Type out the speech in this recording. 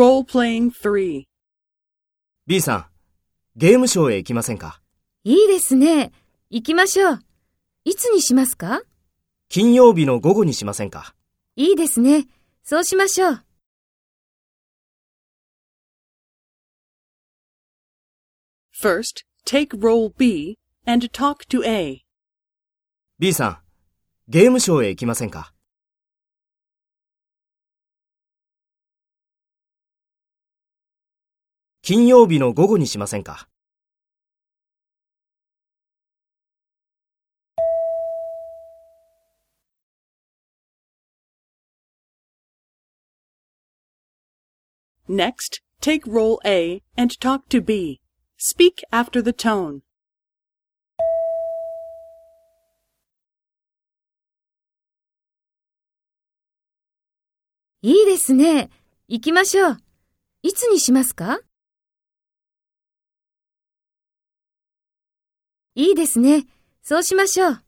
Role-playing 3. B さん、ゲームショーへ行きませんか？いいですね。行きましょう。いつにしますか？金曜日の午後にしませんか？いいですね。そうしましょう。First, take role B and talk to A. ?B さん、ゲームショーへ行きませんか？金曜日の午後にしませんか Next, take role A and talk to B. Speak after the tone. いいですね。行きましょう。いつにしますかいいですね。そうしましょう。